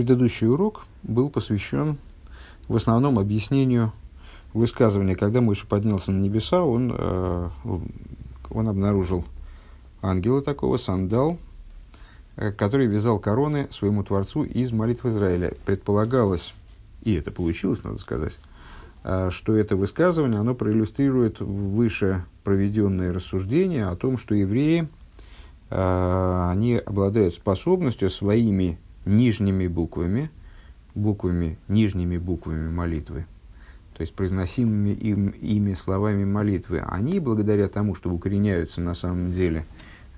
предыдущий урок был посвящен в основном объяснению высказывания, когда Мойша поднялся на небеса, он, э, он обнаружил ангела такого, сандал, э, который вязал короны своему Творцу из молитв Израиля. Предполагалось, и это получилось, надо сказать, э, что это высказывание, оно проиллюстрирует выше проведенные рассуждения о том, что евреи, они обладают способностью своими нижними буквами, буквами, нижними буквами молитвы, то есть произносимыми им, ими словами молитвы, они, благодаря тому, что укореняются на самом деле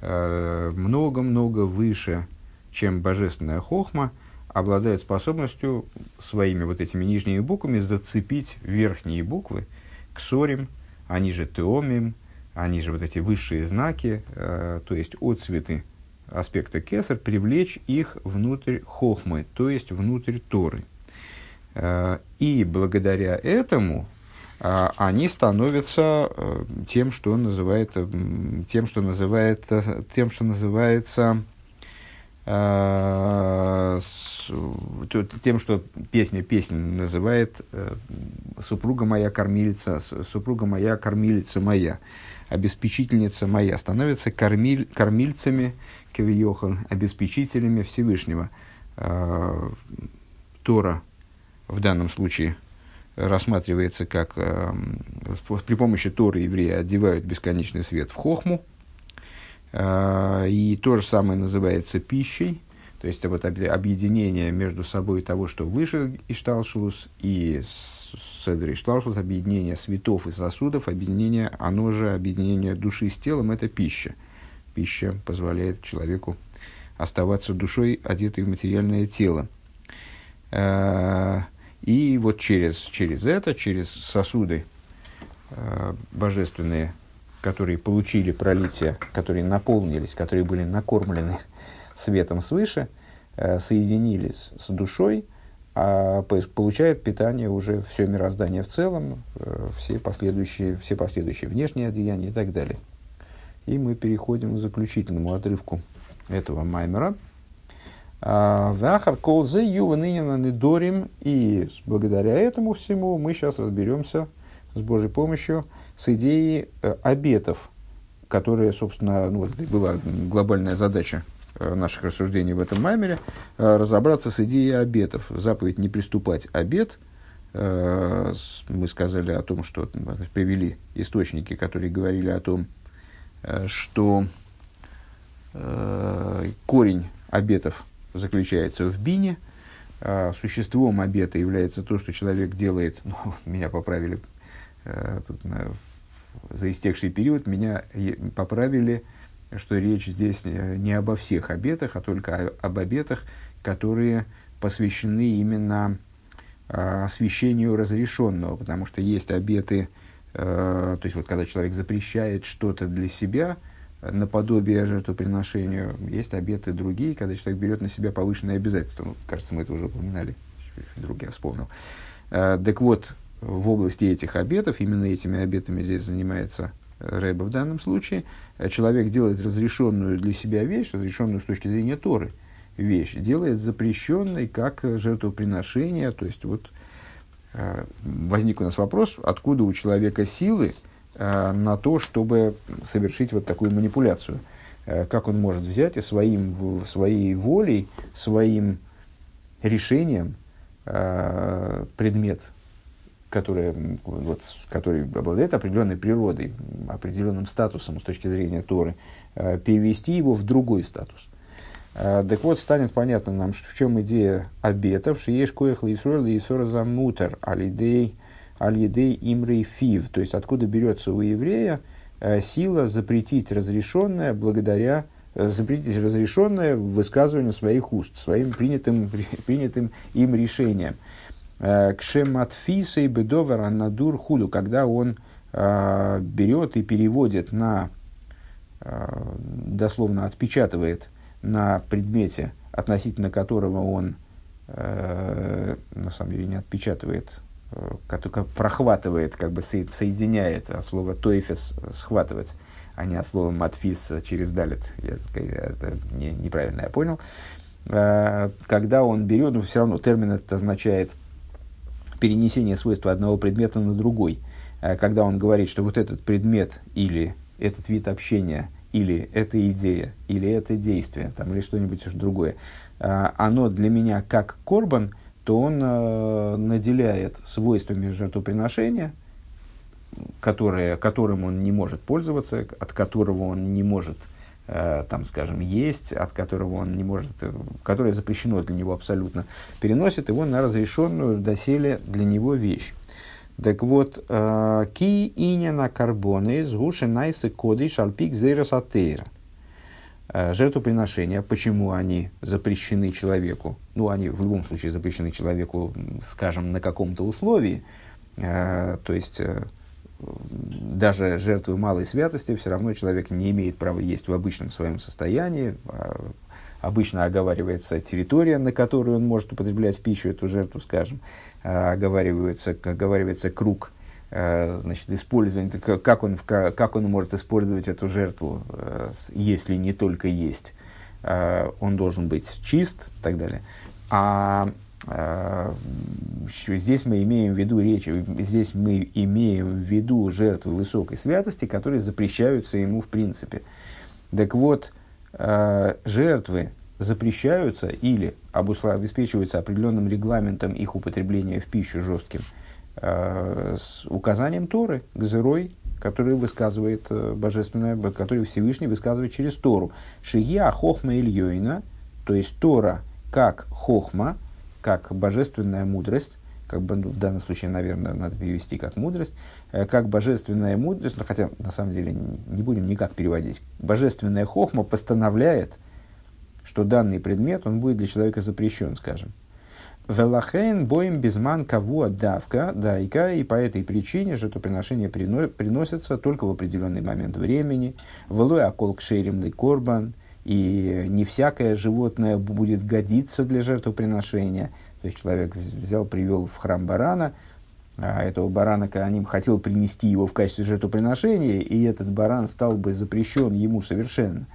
э, много-много выше, чем божественная хохма, обладают способностью своими вот этими нижними буквами зацепить верхние буквы к сорим, они же теомим, они же вот эти высшие знаки, э, то есть отцветы аспекта кесар, привлечь их внутрь хохмы, то есть внутрь Торы. Э, и благодаря этому э, они становятся э, тем, что называет, тем, что называет, тем, что называется тем, что песня песня называет супруга моя кормилица, супруга моя кормилица моя, обеспечительница моя, становятся кормиль, кормильцами Кевиохан, обеспечителями Всевышнего. А, Тора в данном случае рассматривается как а, при помощи Торы евреи одевают бесконечный свет в хохму, а, и то же самое называется пищей, то есть вот объединение между собой того, что выше Ишталшус и Седр Ишталшус, объединение светов и сосудов, объединение, оно же объединение души с телом, это пища пища позволяет человеку оставаться душой, одетой в материальное тело. А, и вот через, через это, через сосуды а, божественные, которые получили пролитие, которые наполнились, которые были накормлены светом свыше, соединились с душой, а получает питание уже все мироздание в целом, все последующие, все последующие внешние одеяния и так далее. И мы переходим к заключительному отрывку этого маймера. А, Вахар колзе юва нынина недорим. И благодаря этому всему мы сейчас разберемся с Божьей помощью с идеей э, обетов, которые, собственно, ну, была глобальная задача э, наших рассуждений в этом маймере, э, разобраться с идеей обетов. Заповедь не приступать обет. Мы сказали о том, что привели источники, которые говорили о том, Э, что э, корень обетов заключается в бине, а существом обета является то, что человек делает, ну, меня поправили э, тут, за истекший период, меня поправили, что речь здесь не обо всех обетах, а только об обетах, которые посвящены именно освящению разрешенного, потому что есть обеты, Э, то есть вот когда человек запрещает что-то для себя, наподобие жертвоприношению, есть обеты другие, когда человек берет на себя повышенные обязательства. Ну, кажется, мы это уже упоминали, вдруг я вспомнил. Э, так вот, в области этих обетов, именно этими обетами здесь занимается Рэба в данном случае, э, человек делает разрешенную для себя вещь, разрешенную с точки зрения Торы вещь, делает запрещенной как жертвоприношение, то есть вот Э, возник у нас вопрос, откуда у человека силы э, на то, чтобы совершить вот такую манипуляцию. Как он может взять и своим, своей волей, своим решением предмет, который, вот, который обладает определенной природой, определенным статусом с точки зрения Торы, перевести его в другой статус. Э, так вот, станет понятно нам, в чем идея обетов. Шиеш коих лейсор лейсор замутер алидей алидей имрей фив. То есть, откуда берется у еврея э, сила запретить разрешенное благодаря э, запретить разрешенное высказыванию своих уст, своим принятым, принятым им решением. Кшематфисей бедовар надур худу, когда он берет и переводит на, дословно отпечатывает на предмете, относительно которого он э, на самом деле не отпечатывает, э, только прохватывает, как бы соединяет, от слова тойфес схватывать, а не от слова матфис через далит. Я, это не, неправильно я понял. э, когда он берет, ну, все равно термин это означает перенесение свойства одного предмета на другой. Э, когда он говорит, что вот этот предмет или этот вид общения, или эта идея, или это действие, там, или что-нибудь другое, э, оно для меня как корбан, то он э, наделяет свойствами жертвоприношения, которые, которым он не может пользоваться, от которого он не может там, скажем, есть, от которого он не может, э, которое запрещено для него абсолютно, переносит его на разрешенную доселе для него вещь. Так вот, э, ки инина карбоны звуши найсы коды шальпик зейросатейра. Жертвоприношения, почему они запрещены человеку? Ну, они в любом случае запрещены человеку, скажем, на каком-то условии. То есть, даже жертвы малой святости все равно человек не имеет права есть в обычном своем состоянии. А, обычно оговаривается территория, на которую он может употреблять пищу эту жертву, скажем. А, оговаривается, оговаривается круг а, значит, использования, как он, как он может использовать эту жертву, если не только есть. Он должен быть чист и так далее. А, здесь мы имеем в виду речь, здесь мы имеем в виду жертвы высокой святости, которые запрещаются ему в принципе. Так вот, а, жертвы запрещаются или обеспечиваются определенным регламентом их употребления в пищу жестким, а, с указанием Торы, гзерой, который высказывает э, божественное, который Всевышний высказывает через Тору. Шия хохма ильёйна, то есть Тора как хохма, как божественная мудрость, как бы ну, в данном случае, наверное, надо перевести как мудрость, э, как божественная мудрость, ну, хотя на самом деле не будем никак переводить, божественная хохма постановляет, что данный предмет, он будет для человека запрещен, скажем. Велахен боим безман каву давка дайка, и по этой причине жертвоприношение приносится только в определенный момент времени. Велой акол кшерим корбан, и не всякое животное будет годиться для жертвоприношения. То есть человек взял, привел в храм барана, а этого барана Кааним хотел принести его в качестве жертвоприношения, и этот баран стал бы запрещен ему совершенно.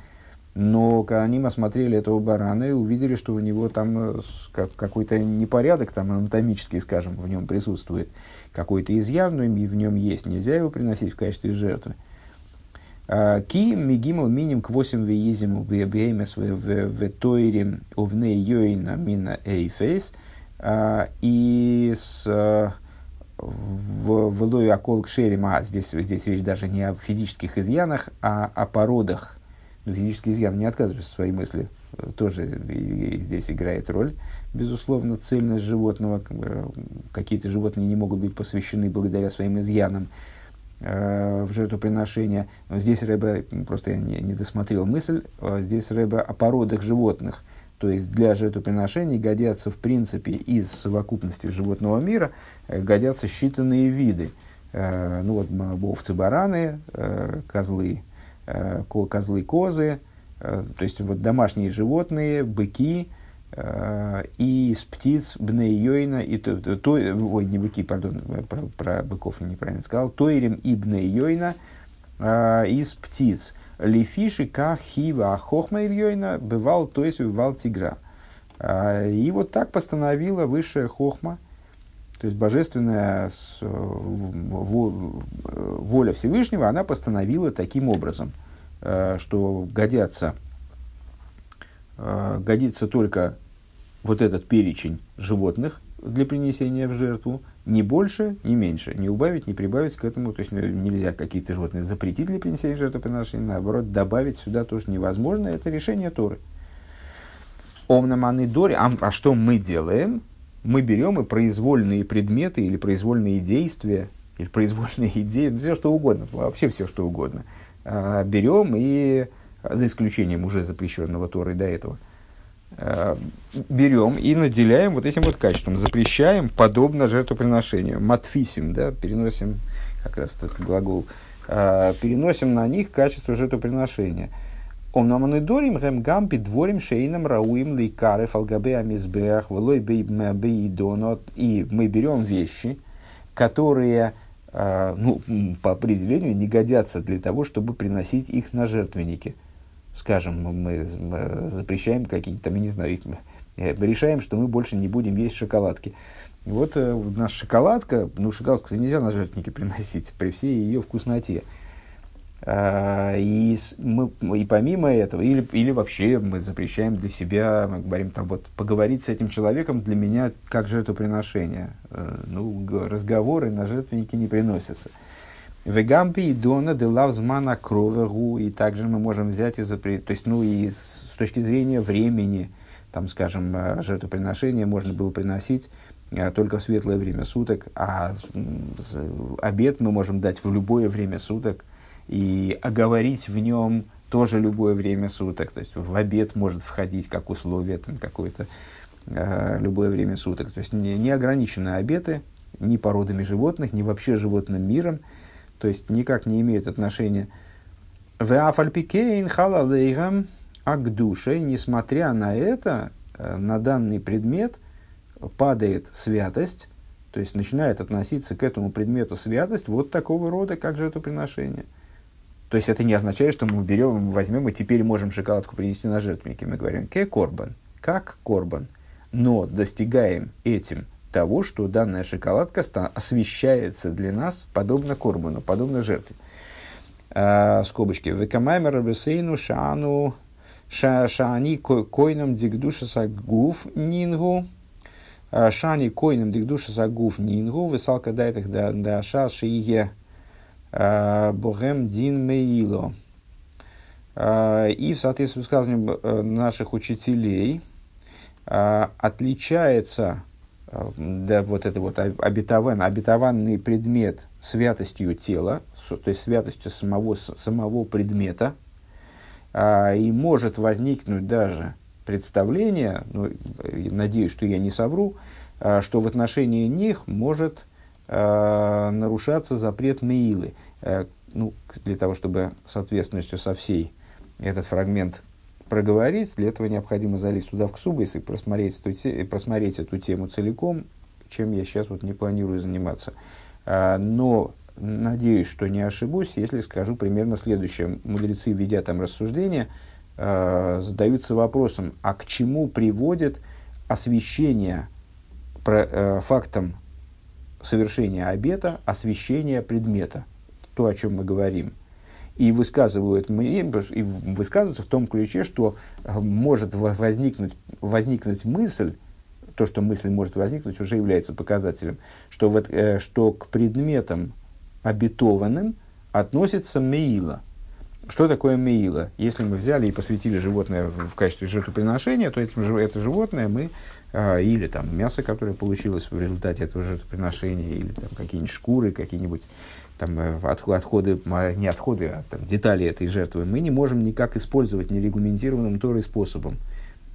Но Кааним осмотрели этого барана и увидели, что у него там э, какой-то непорядок, там анатомический, скажем, в нем присутствует, какой-то изъян, и в нем есть, нельзя его приносить в качестве жертвы. Ки мигимал миним к восемь веизиму беймес в тойрим увне йойна мина эйфейс. И с в Лою Акол Кшерим, а здесь, здесь речь даже не о физических изъянах, а о породах. Ну, физический изъян не отказывается в своей мысли, тоже здесь играет роль. Безусловно, цельность животного, какие-то животные не могут быть посвящены благодаря своим изъянам Э, в жертвоприношение. Здесь Рэбе, просто я не, не досмотрел мысль, а здесь Рэбе о породах животных. То есть для жертвоприношений годятся в принципе из совокупности животного мира, э, годятся считанные виды. Э, ну вот овцы, бараны, козлы, козлы, козы, то есть вот домашние животные, быки, Э, и из птиц Бнейойна, и то, то, ой, не быки, пардон, про, про быков я неправильно сказал, Тойрем и Бнейойна э, из птиц. Лифиши как хива хохма Ильёйна бывал, то есть бывал тигра. Э, и вот так постановила высшая хохма, то есть божественная воля Всевышнего, она постановила таким образом, что годятся Э, годится только вот этот перечень животных для принесения в жертву, не больше, не меньше, не убавить, не прибавить к этому, то есть ну, нельзя какие-то животные запретить для принесения жертвоприношения, наоборот, добавить сюда тоже невозможно, это решение Торы. Омнаманы Дори, а, а что мы делаем? Мы берем и произвольные предметы или произвольные действия, или произвольные идеи, ну, все что угодно, вообще все что угодно, а, берем и за исключением уже запрещенного Торой до этого, э, берем и наделяем вот этим вот качеством, запрещаем подобно жертвоприношению. Матфисим, да, переносим, как раз этот глагол, э, переносим на них качество жертвоприношения. Он нам дорим гэм гам дворим шейном рауим лейкары фалгабе амизбех влой бейдонот. И мы берем вещи, которые э, ну, по определению не годятся для того, чтобы приносить их на жертвенники – скажем, мы запрещаем какие-то там, я не знаю, мы решаем, что мы больше не будем есть шоколадки. Вот э, наша шоколадка, ну, шоколадку нельзя на жертвенники приносить при всей ее вкусноте. А, и, мы, и помимо этого, или, или вообще мы запрещаем для себя, мы говорим там вот, поговорить с этим человеком для меня как жертвоприношение. Э, ну, разговоры на жертвенники не приносятся. Вегампи и дона де лавзмана кровегу, и также мы можем взять и то есть, ну, и с точки зрения времени, там, скажем, э, жертвоприношение можно было приносить э, только в светлое время суток, а обед мы можем дать в любое время суток, и оговорить в нем тоже любое время суток, то есть в обед может входить как условие там какое-то э, любое время суток, то есть не, не ограничены обеты ни породами животных, ни вообще животным миром, то есть никак не имеют отношения в Афальпикейн халалейгам агдушей, несмотря на это, э, на данный предмет падает святость, то есть начинает относиться к этому предмету святость вот такого рода, как жертвоприношение – то есть это не означает, что мы берем, возьмем и теперь можем шоколадку принести на жертвенники. Мы говорим ке корбан, как корбан. Но достигаем этим того, что данная шоколадка освещается для нас подобно корбану, подобно жертве. А, скобочки. Векамаймер бесейну шану шани койном дигдуша сагуф нингу. А, шани койном дигдуша сагуф нингу. Высалка дайтах да да ша шиие Э, Богем Дин Меило. Э, и в соответствии с высказыванием э, наших учителей отличается да, вот это вот обетован, обетованный предмет святостью тела, то есть святостью самого, самого предмета, и может возникнуть даже представление, ну, надеюсь, что я не совру, что в отношении них может э, нарушаться запрет Меилы. Э, ну, для того, чтобы с ответственностью со всей этот фрагмент проговорить, для этого необходимо залезть туда в Ксубайс и просмотреть эту, просмотреть эту тему целиком, чем я сейчас вот не планирую заниматься. Э, но надеюсь, что не ошибусь, если скажу примерно следующее. Мудрецы, ведя там рассуждения, э, задаются вопросом, а к чему приводит освещение э, фактом совершения обета, освещения предмета, то, о чем мы говорим. И высказывают, и высказываются в том ключе, что э, может возникнуть, возникнуть мысль, то, что мысль может возникнуть, уже является показателем, что, вот, э, что к предметам обетованным относится меила. Что такое меила? Если мы взяли и посвятили животное в качестве жертвоприношения, то этим, это животное мы а, или там мясо, которое получилось в результате этого жертвоприношения, или там какие-нибудь шкуры, какие-нибудь там э, отходы, не отходы, а там, детали этой жертвы, мы не можем никак использовать нерегламентированным Торой способом.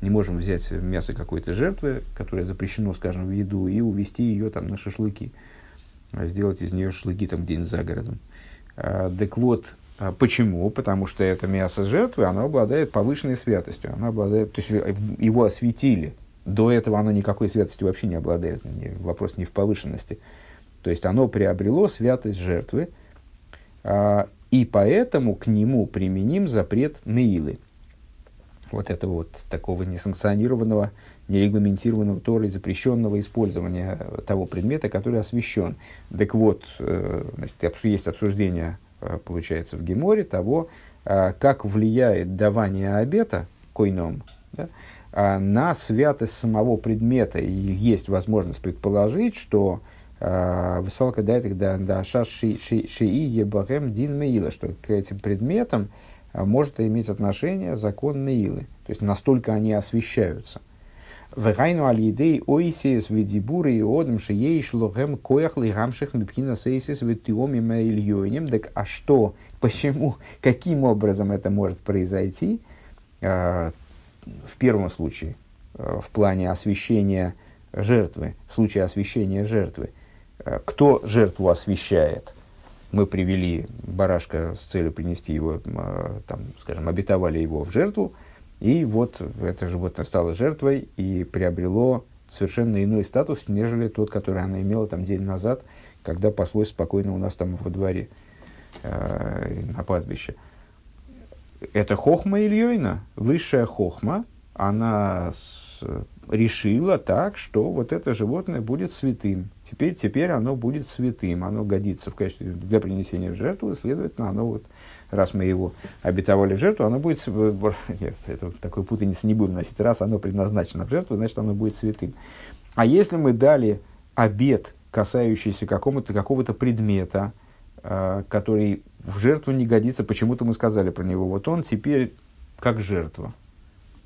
Не можем взять мясо какой-то жертвы, которое запрещено, скажем, в еду, и увезти ее там на шашлыки, а сделать из нее шашлыки там где-нибудь за городом. А, так вот, а почему? Потому что это мясо жертвы, оно обладает повышенной святостью. Оно обладает, то есть его осветили, до этого оно никакой святостью вообще не обладает. Вопрос не в повышенности. То есть оно приобрело святость жертвы, а, и поэтому к нему применим запрет Меилы. Вот этого вот такого несанкционированного, нерегламентированного Торой запрещенного использования того предмета, который освящен. Так вот, э, значит, есть обсуждение, э, получается, в Геморе того, э, как влияет давание обета койном, да, на святость самого предмета. И есть возможность предположить, что высалка дает тогда да ша ши ши ебахем дин меила, что к этим предметам а, может иметь отношение закон меилы. То есть настолько они освещаются. Вегайну алидей ойсис ведибуры и одам шиеиш лохем коях лигамших мипхина сейсис ветиоми маильйоним. Так а что, почему, каким образом это может произойти? в первом случае, в плане освящения жертвы, в случае освящения жертвы, кто жертву освящает? Мы привели барашка с целью принести его, э, там, скажем, обетовали его в жертву, и вот это животное стало жертвой и приобрело совершенно иной статус, нежели тот, который она имела там день назад, когда паслось спокойно у нас там во дворе, э, на пастбище. это хохма Ильёйна, высшая хохма, она решила так, что вот это животное будет святым. Теперь, теперь оно будет святым, оно годится в качестве для принесения в жертву, следовательно, оно вот, раз мы его обетовали в жертву, оно будет, нет, это, такой путаницы не будем носить, раз оно предназначено в жертву, значит, оно будет святым. А если мы дали обет, касающийся какого-то какого предмета, э, который в жертву не годится, почему-то мы сказали про него, вот он теперь как жертва.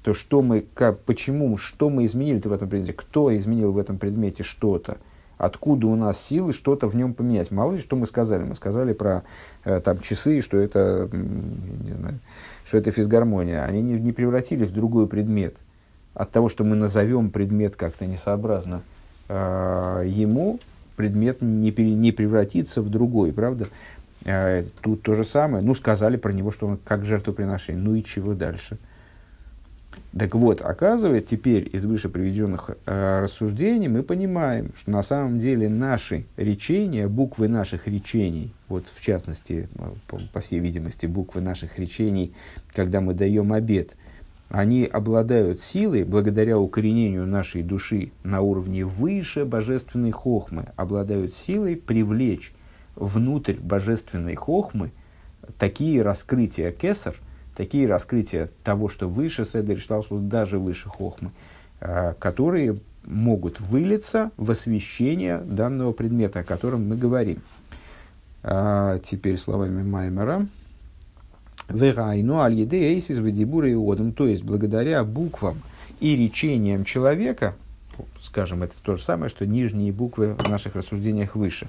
То что мы, как, почему, что мы изменили в этом предмете, кто изменил в этом предмете что-то, откуда у нас силы что-то в нем поменять. Мало ли, что мы сказали. Мы сказали про э, там, часы, что это, не знаю, что это физгармония. Они не, не превратились в другой предмет. От того, что мы назовем предмет как-то несообразно э, ему, предмет не, пере, не превратится в другой, правда? Э, тут то же самое. Ну, сказали про него, что он как жертвоприношение. Ну и чего дальше? Так вот, оказывается, теперь из выше приведенных э, рассуждений мы понимаем, что на самом деле наши речения, буквы наших речений, вот в частности, э, по, по всей видимости, буквы наших речений, когда мы даем обед, они обладают силой, благодаря укоренению нашей души на уровне выше божественной хохмы, обладают силой привлечь внутрь божественной хохмы такие раскрытия кесар, такие раскрытия того, что выше Седер что даже выше Хохмы, э, которые могут вылиться в освещение данного предмета, о котором мы говорим. А, теперь словами Маймера. Верайну аль еды эйсис вадибура и одам. То есть, благодаря буквам и речениям человека, скажем, это то же самое, что нижние буквы в наших рассуждениях выше.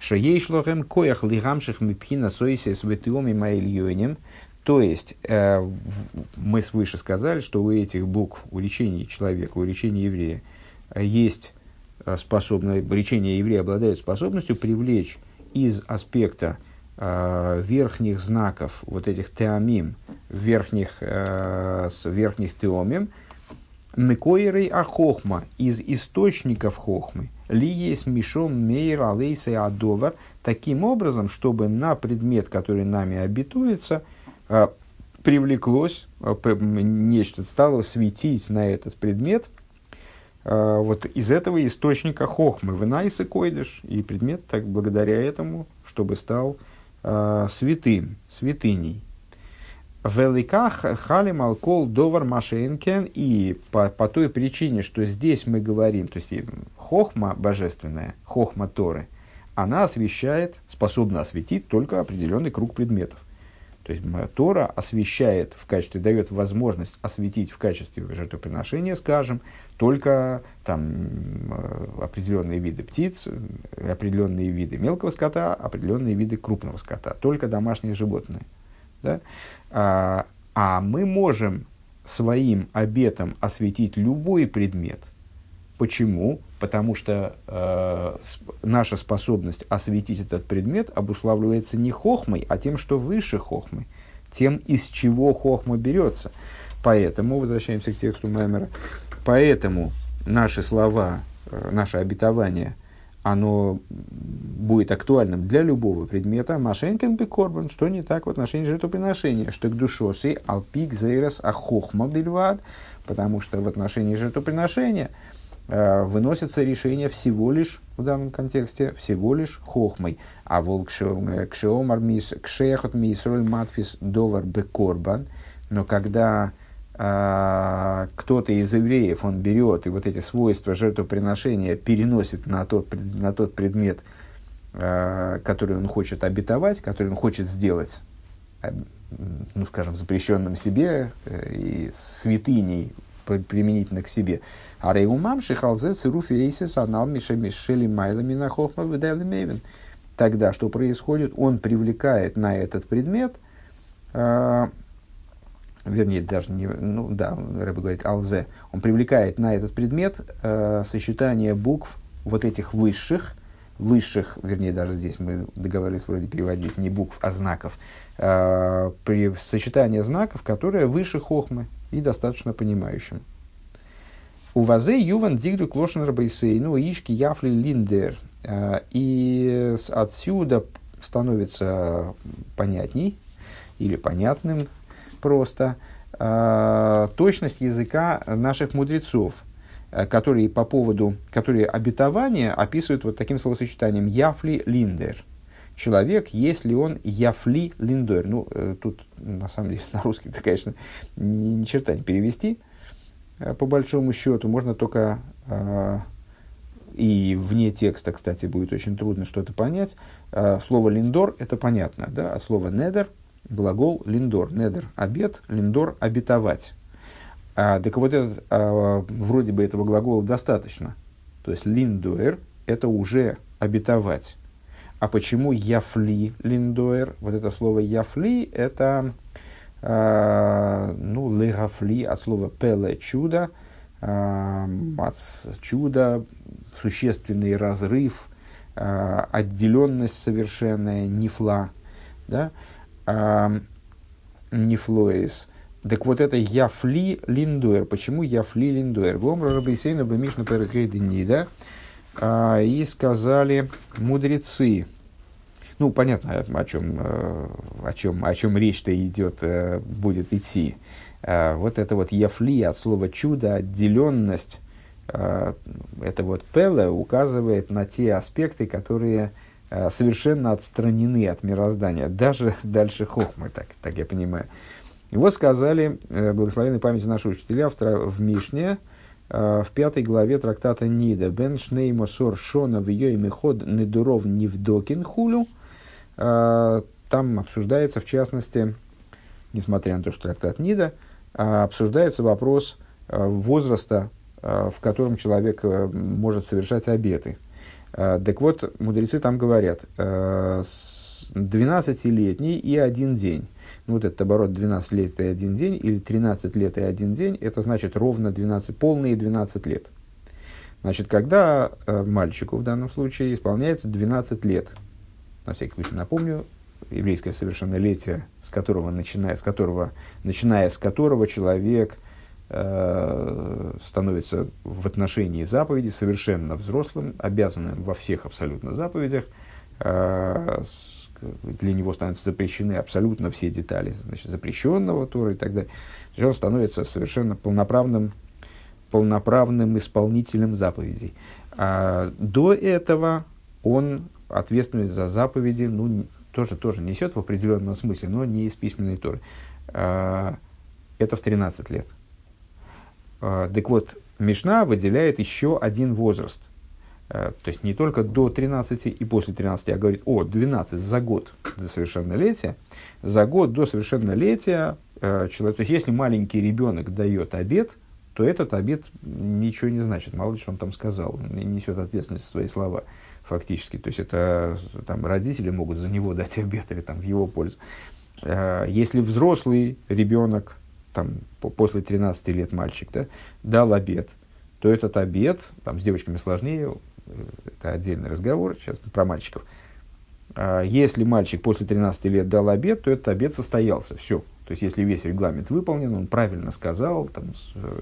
Шаейшлохем коях лигамших мипхина сойсис ветиоми маэльйонем – то есть, э, мы свыше сказали, что у этих букв, у речения человека, у речения еврея, э, есть э, способность, речение еврея обладает способностью привлечь из аспекта э, верхних знаков, вот этих теамим, верхних, э, с верхних теомим, мекоерей ахохма, из источников хохмы, ли есть мишом мейр алейса адовар, таким образом, чтобы на предмет, который нами обетуется – привлеклось а, нечто, стало светить на этот предмет а, вот из этого источника хохмы, вынайсы койдыш, и предмет так благодаря этому, чтобы стал святым, святыней. Великах халим алкол довар машенкен, и по, по той причине, что здесь мы говорим, то есть хохма божественная, хохма Торы, она освещает, способна осветить только определенный круг предметов. То есть Тора освещает в качестве, дает возможность осветить в качестве жертвоприношения, скажем, только там, э, определенные виды птиц, определенные виды мелкого скота, определенные виды крупного скота, только домашние животные. Да? А, а мы можем своим обетом осветить любой предмет. Почему? Потому что э, наша способность осветить этот предмет обуславливается не хохмой, а тем, что выше хохмы, тем, из чего хохма берется. Поэтому, возвращаемся к тексту Маймера, поэтому наши слова, э, наше обетование, оно будет актуальным для любого предмета. Машенкин бекорбан, что не так в отношении жертвоприношения, что к душосы алпик зейрос ахохма бельвад, потому что в отношении жертвоприношения – выносится решение всего лишь, в данном контексте, всего лишь хохмой. А волк кшеомар мис кшехот мисроль матфис довар бекорбан. Но когда а, кто-то из евреев, он берет и вот эти свойства жертвоприношения переносит на тот, на тот предмет, а, который он хочет обетовать, который он хочет сделать, ну, скажем, запрещенным себе э, и святыней применительно к себе. А рейумам шихалзе цируф эйсис анал мишели майлами на хохма мейвен. Тогда что происходит? Он привлекает на этот предмет, э, вернее, даже не, ну да, Рэбе говорит алзе, он привлекает на этот предмет э, сочетание букв вот этих высших, высших, вернее, даже здесь мы договорились вроде переводить не букв, а знаков, э, при сочетание знаков, которое выше хохмы и достаточно понимающим. У вазе юван дигду клошен рабайсей, ну, ишки яфли линдер. А, и отсюда становится понятней или понятным, просто э, точность языка наших мудрецов, э, которые по поводу, которые обетования описывают вот таким словосочетанием «яфли линдер». Человек, если он «яфли линдер». Ну, э, тут, на самом деле, на русский это, конечно, ни, ни черта не перевести, э, по большому счету. Можно только э, и вне текста, кстати, будет очень трудно что-то понять. Э, слово «линдор» — это понятно, да? а слово «недер» — глагол «линдор». «Недер» — обед, «линдор» — обетовать. А, так вот, этот, а, вроде бы этого глагола достаточно. То есть «линдуэр» — это уже обетовать. А почему «яфли линдуэр»? Вот это слово «яфли» — это а, ну, «легафли» от слова «пеле» — чудо, а, чудо, существенный разрыв, э, отделенность совершенная, нефла, да, э, нефлоис. Так вот это яфли линдуэр. Почему яфли линдуэр? Гомра рабейсейна бамишна да? А, и сказали мудрецы, ну, понятно, о чем, э, о чем, о чем речь-то идет, э, будет идти. Вот это вот яфли от слова чудо, отделенность, Э, это вот Пеле указывает на те аспекты, которые э, совершенно отстранены от мироздания, даже дальше Хохмы, так, так я понимаю. И вот сказали, э, благословенной памяти нашего учителя в, в Мишне, в пятой главе трактата Нида, «Бен шнеймо сор шона в ее меход недуров невдокин хулю». Там обсуждается, в частности, несмотря на то, что трактат Нида, обсуждается вопрос возраста Э, в котором человек э, может совершать обеты. Э, так вот, мудрецы там говорят, 12-летний и один день. Ну, вот этот оборот 12 лет и один день, или 13 лет и один день, это значит ровно 12, полные 12 лет. Значит, когда мальчику в данном случае исполняется 12 лет, на всякий случай напомню, еврейское совершеннолетие, с которого, начиная, с которого, начиная с которого человек Э, становится в отношении заповеди совершенно взрослым, обязанным во всех абсолютно заповедях. Э, для него становятся запрещены абсолютно все детали значит, запрещенного Тора и так далее. То есть он становится совершенно полноправным, полноправным исполнителем заповедей. А до этого он ответственность за заповеди ну, тоже, тоже несет в определенном смысле, но не из письменной Торы. А, это в 13 лет. А, так вот, Мишна выделяет еще один возраст. А, то есть не только до 13 и после 13, а говорит о 12 за год до совершеннолетия. За год до совершеннолетия а, человек, то есть если маленький ребенок дает обед, то этот обед ничего не значит. Мало ли, что он там сказал. Он несет ответственность за свои слова фактически. То есть это там, родители могут за него дать обед или там, в его пользу. Если взрослый ребенок там, после 13 лет мальчик, да, дал обед, то этот обед, там с девочками сложнее, э, это отдельный разговор, сейчас про мальчиков. А если мальчик после 13 лет дал обед, то этот обед состоялся, все. То есть, если весь регламент выполнен, он правильно сказал, там, э,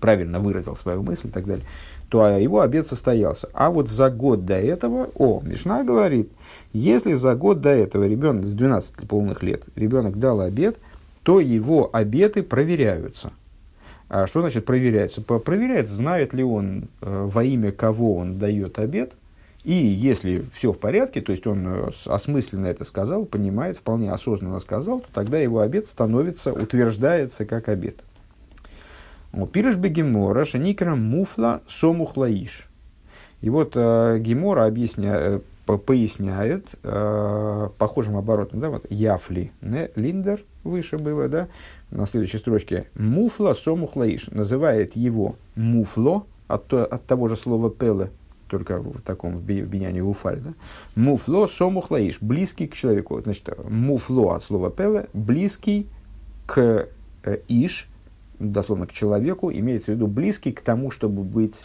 правильно выразил свою мысль и так далее, то его обед состоялся. А вот за год до этого, о, Мишна говорит, если за год до этого ребенок, 12 полных лет, ребенок дал обед – то его обеты проверяются. А что значит проверяются? Проверяет, знает ли он, э, во имя кого он дает обед. И если все в порядке, то есть он э, осмысленно это сказал, понимает, вполне осознанно сказал, то тогда его обед становится, утверждается как обед. Пирыш бегемора шаникра муфла сомухлаиш. И вот э, Гемора э, поясняет похожим оборотом, да, вот яфли, не, линдер – выше было, да, на следующей строчке, муфла сомухлаиш, называет его муфло, от, от того же слова пеле, только в таком в биняне уфаль, да? муфло сомухлаиш, близкий к человеку, значит, муфло от слова пеле, близкий к э, иш, дословно к человеку, имеется в виду близкий к тому, чтобы быть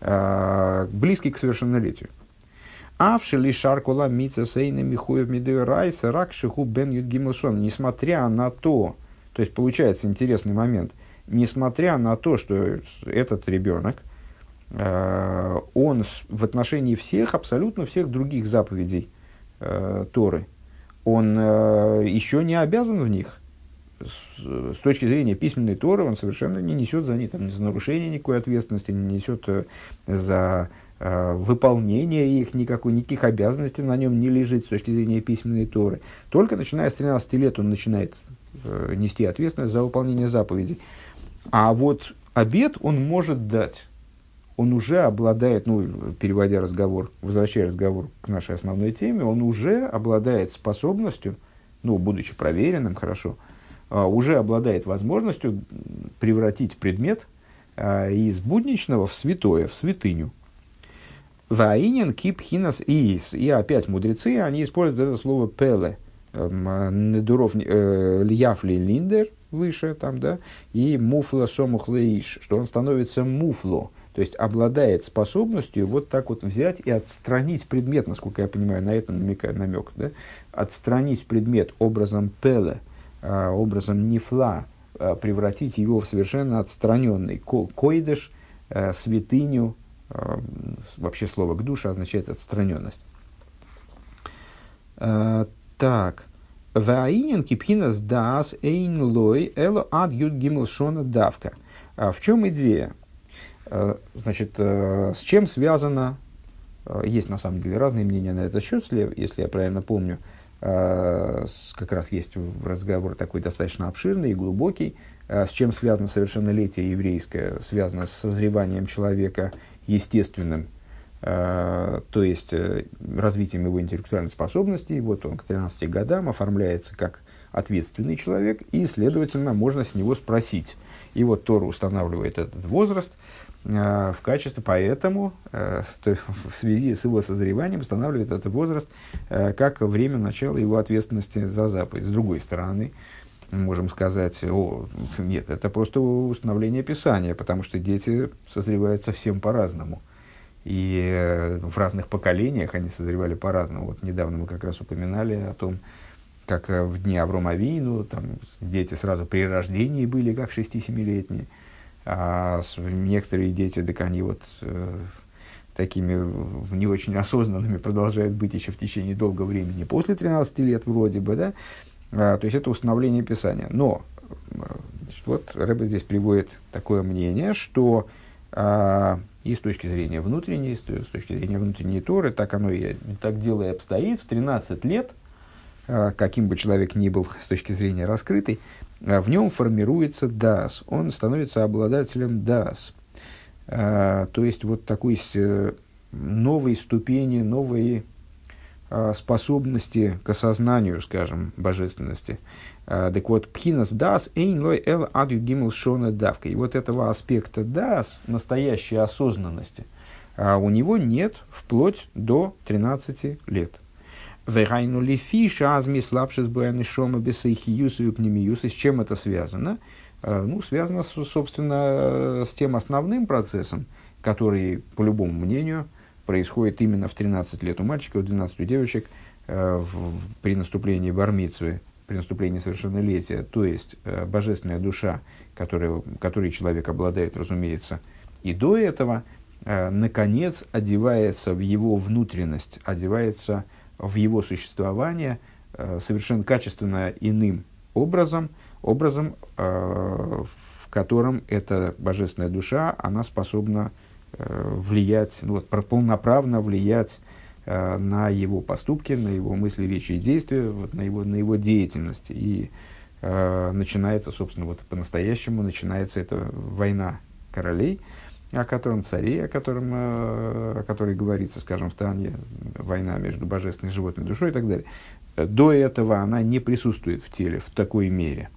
э, близкий к совершеннолетию. Авшили шаркула мица сейна михуев райса рак шиху бен юдгимусон. Несмотря на то, то есть получается интересный момент, несмотря на то, что этот ребенок, э, он в отношении всех, абсолютно всех других заповедей э, Торы, он э, еще не обязан в них. с, точки зрения письменной Торы он совершенно не несет за, не, там, за нарушение никакой ответственности, не несет за выполнение их, никакой, никаких обязанностей на нем не лежит с точки зрения письменной Торы. Только начиная с 13 лет он начинает нести ответственность за выполнение заповедей. А вот обед он может дать. Он уже обладает, ну, переводя разговор, возвращая разговор к нашей основной теме, он уже обладает способностью, ну, будучи проверенным, хорошо, а, уже обладает возможностью превратить предмет а, из будничного в святое, в святыню. Ваинин кипхинас иис. И опять мудрецы, они используют это слово пеле. Эм, Недуров э, льяфли линдер, выше там, да, и муфла сомухлеиш, что он становится муфло, то есть обладает способностью вот так вот взять и отстранить предмет, насколько я понимаю, на этом намекает намек, да, отстранить предмет образом пеле, а, образом нефла, а, превратить его в совершенно отстраненный койдыш, а, святыню, вообще слово к душе означает отстраненность. Так. Ваинин кипхинас дас эйн лой эло ад юд гимл шона давка. В чем идея? Значит, с чем связано, есть на самом деле разные мнения на этот счет, если я правильно помню, как раз есть разговор такой достаточно обширный и глубокий, с чем связано совершеннолетие еврейское, связано с созреванием человека естественным, Э, то есть э, развитием его интеллектуальной способности. Вот он к 13 годам оформляется как ответственный человек, и, следовательно, можно с него спросить. И вот Тора устанавливает этот возраст э, в качестве, поэтому в связи с его созреванием устанавливает этот возраст как время начала его ответственности за заповедь. С другой стороны, можем сказать, о, нет, это просто установление Писания, потому что дети созревают совсем по-разному. И э, в разных поколениях они созревали по-разному. Вот недавно мы как раз упоминали о том, как э, в дни Аврома Вину, там дети сразу при рождении были, как 6-7-летние. А некоторые дети, так они вот э, такими не очень осознанными продолжают быть еще в течение долгого времени, после 13 лет вроде бы, да, а, то есть это установление Писания. Но значит, вот Рэбе здесь приводит такое мнение, что а, и с точки зрения внутренней, с точки зрения внутренней Торы, так оно и так дело и обстоит. В 13 лет, а, каким бы человек ни был с точки зрения раскрытой, а, в нем формируется дас, он становится обладателем дас. То есть вот такой новой ступени, новой способности к осознанию, скажем, божественности. Э, так вот, пхинас дас эйн лой эл адю гимл шона давка. И вот этого аспекта дас, настоящей осознанности, а у него нет вплоть до 13 лет. Вегайну лифи шазми слабшис буяны шома бесайхиюс и пнемиюс. И с чем это связано? Э, ну, связано, собственно, с тем основным процессом, который, по любому мнению, происходит именно в 13 лет у мальчиков, у 12 у девочек, э, в, при наступлении бармицвы, при наступлении совершеннолетия, то есть э, божественная душа, которой, которой человек обладает, разумеется, и до этого, э, наконец, одевается в его внутренность, одевается в его существование э, совершенно качественно иным образом, образом, э, в котором эта божественная душа, она способна влиять, ну, вот, полноправно влиять Э, на его поступки, на его мысли, речи и действия, вот, на, его, на его деятельность. И э, начинается, собственно, вот по-настоящему начинается эта война королей, о котором царе, о, котором, э, о которой говорится, скажем, в Тане, война между божественной и животной душой и так далее. До этого она не присутствует в теле в такой мере.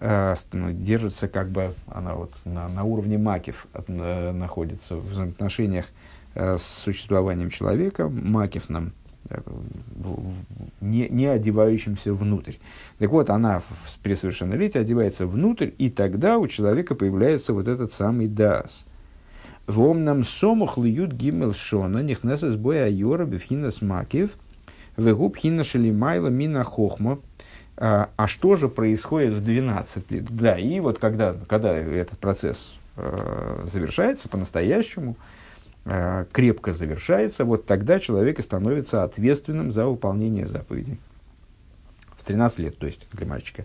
Э, ну, держится как бы, она вот на, на уровне макев от, э, находится в взаимоотношениях Э, с существованием человека, макифном, э, не, не одевающимся внутрь. Так вот, она в, при совершеннолетии одевается внутрь, и тогда у человека появляется вот этот самый дас. Вомнам сомух льют гимел шона, нихнесес боя айора бифхинас макив, вегуб хина шелимайла мина хохмо. А, а что же происходит в 12 лет? Да, и вот когда, когда этот процесс э, завершается по-настоящему, э, крепко завершается, вот тогда человек и становится ответственным за выполнение заповедей. В 13 лет, то есть, для мальчика.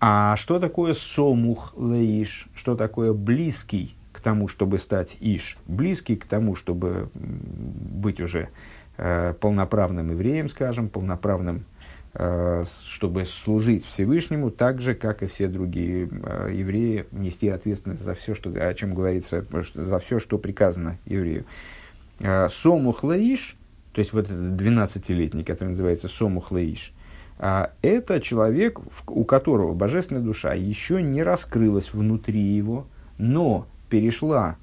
А что такое сомух леиш? Что такое близкий к тому, чтобы стать иш? Близкий к тому, чтобы быть уже э, полноправным евреем, скажем, полноправным, чтобы служить Всевышнему, так же, как и все другие э, евреи, нести ответственность за все, что, о чем говорится, за все, что приказано еврею. Э, сомух леиш, то есть вот этот 12-летний, который называется сомух леиш, а это человек, у которого божественная душа еще не раскрылась внутри его, но перешла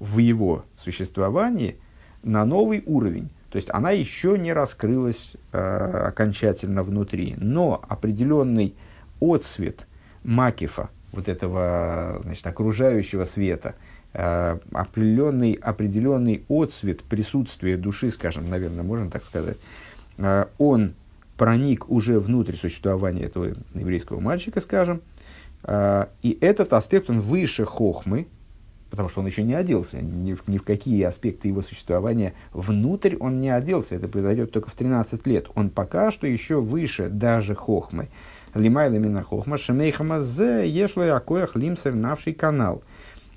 в его существовании на новый уровень. То есть она еще не раскрылась а, окончательно внутри, но определенный отсвет макифа, вот этого значит, окружающего света, а, определенный, определенный отсвет присутствия души, скажем, наверное, можно так сказать, а, он проник уже внутрь существования этого еврейского мальчика, скажем, а, и этот аспект, он выше хохмы, потому что он еще не оделся, ни в, ни в какие аспекты его существования внутрь он не оделся, это произойдет только в 13 лет. Он пока что еще выше даже хохмы. Лимайла мина хохма, шемейхама зе, ешло якоях лимсер навший канал.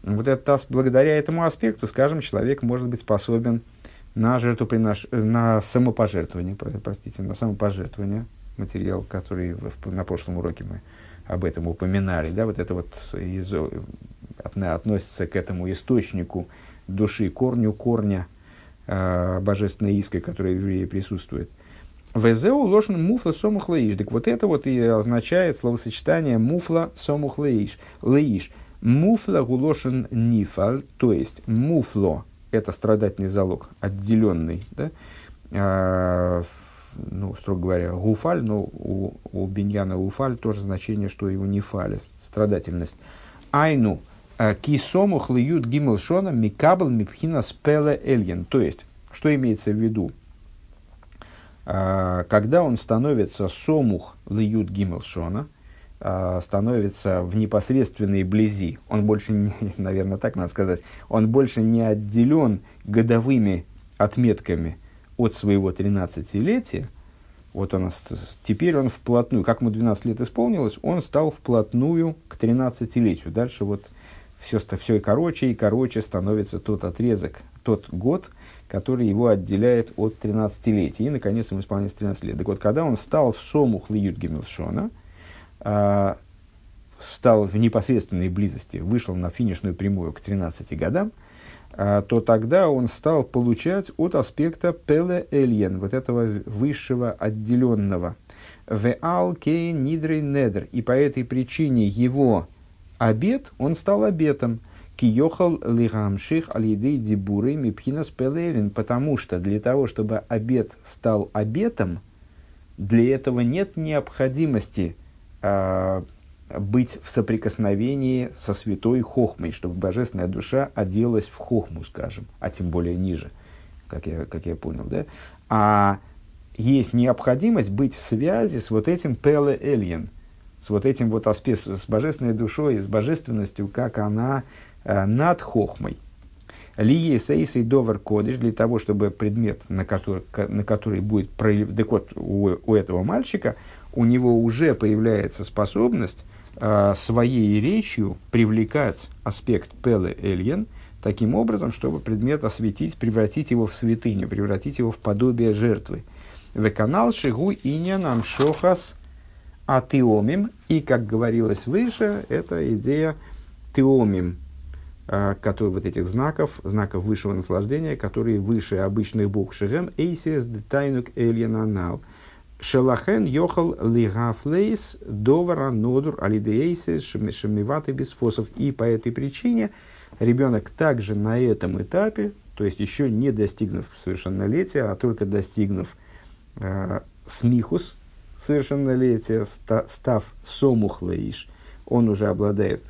Вот это, благодаря этому аспекту, скажем, человек может быть способен на жертвопринож... на самопожертвование, простите, на самопожертвование, материал, который в, на прошлом уроке мы об этом упоминали, да, вот это вот из, относится к этому источнику души, корню корня э, божественной иской, которая в евреи присутствует. Везеу лошен муфла сомух леиш. Так вот это вот и означает словосочетание муфла сомух леиш. Леиш. Муфла гулошен нифаль, то есть муфло это страдательный залог, отделенный, да, а, ну, строго говоря, гуфаль, но у, у биньяна гуфаль тоже значение, что его нефаль, страдательность. Айну, кисому хлюют гимл шона микабл мипхина спеле эльен. То есть, что имеется в виду? А, когда он становится сомух льют гимл шона, а, становится в непосредственной близи, он больше, наверное, так надо сказать, он больше не отделен годовыми отметками от своего 13-летия, вот он, теперь он вплотную, как ему 12 лет исполнилось, он стал вплотную к 13-летию. Дальше вот все, все короче и короче становится тот отрезок, тот год, который его отделяет от 13-летия. И, наконец, ему исполняется 13 лет. Так вот, когда он стал Сомух Лиют Гемилшона, э, стал в непосредственной близости, вышел на финишную прямую к 13 годам, э, то тогда он стал получать от аспекта пеле эльен, вот этого высшего отделенного. Веал кей нидрей недр. И по этой причине его обед, он стал обетом. Киохал лигамших алидей дибуры мипхинас пелелин. Потому что для того, чтобы обед стал обетом, для этого нет необходимости а, быть в соприкосновении со святой хохмой, чтобы божественная душа оделась в хохму, скажем, а тем более ниже, как я, как я понял, да? А есть необходимость быть в связи с вот этим пеле эльен, с вот этим вот аспектом, с божественной душой, с божественностью, как она э, над хохмой. Лие сейс и довар кодиш для того, чтобы предмет, на который, на который будет проявлен, так вот, у, у этого мальчика, у него уже появляется способность э, своей речью привлекать аспект Пеле Эльен таким образом, чтобы предмет осветить, превратить его в святыню, превратить его в подобие жертвы. В канал Шигу Инян Амшохас Атиомим. И, как говорилось выше, это идея Теомим, э, который вот этих знаков, знаков высшего наслаждения, которые выше обычных букв Шигем, Эйсис Детайнук Эльен Анал – Шелахен йохал лигафлейс довара нодур алидеейсис шамиваты бисфосов. И по этой причине ребенок также на этом этапе, то есть еще не достигнув совершеннолетия, а только достигнув э, смихус совершеннолетия, ста, став сомухлаиш, он уже обладает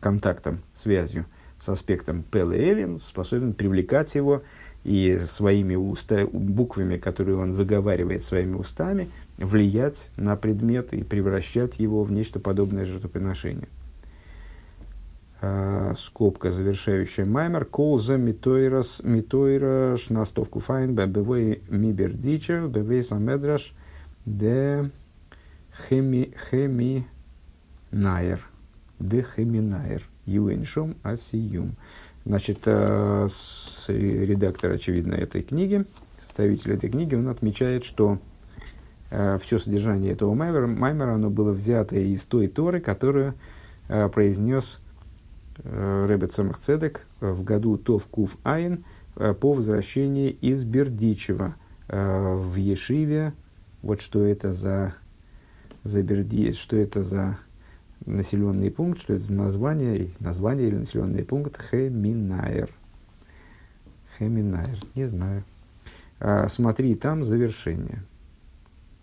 контактом, связью с аспектом Пеле способен привлекать его и своими уста, буквами, которые он выговаривает своими устами, влиять на предмет и превращать его в нечто подобное жертвоприношение. А, скобка, завершающая маймер. Колза митойрас митойра шнастовку файн бэбэвэй мибер дичев бэвэй самедраш де хеми, хеми найер, де хеми найер, юэншом асиюм. Значит, редактор, очевидно, этой книги, составитель этой книги, он отмечает, что э, все содержание этого маймера, маймера оно было взято из той Торы, которую э, произнес э, Ребет Самахцедек в году Тов Кув Айн по возвращении из Бердичева в Ешиве. Вот что это за, за Берди, что это за населенный пункт, что это за название, название или населенный пункт Хеминайр. Хеминайр, не знаю. А, смотри, там завершение.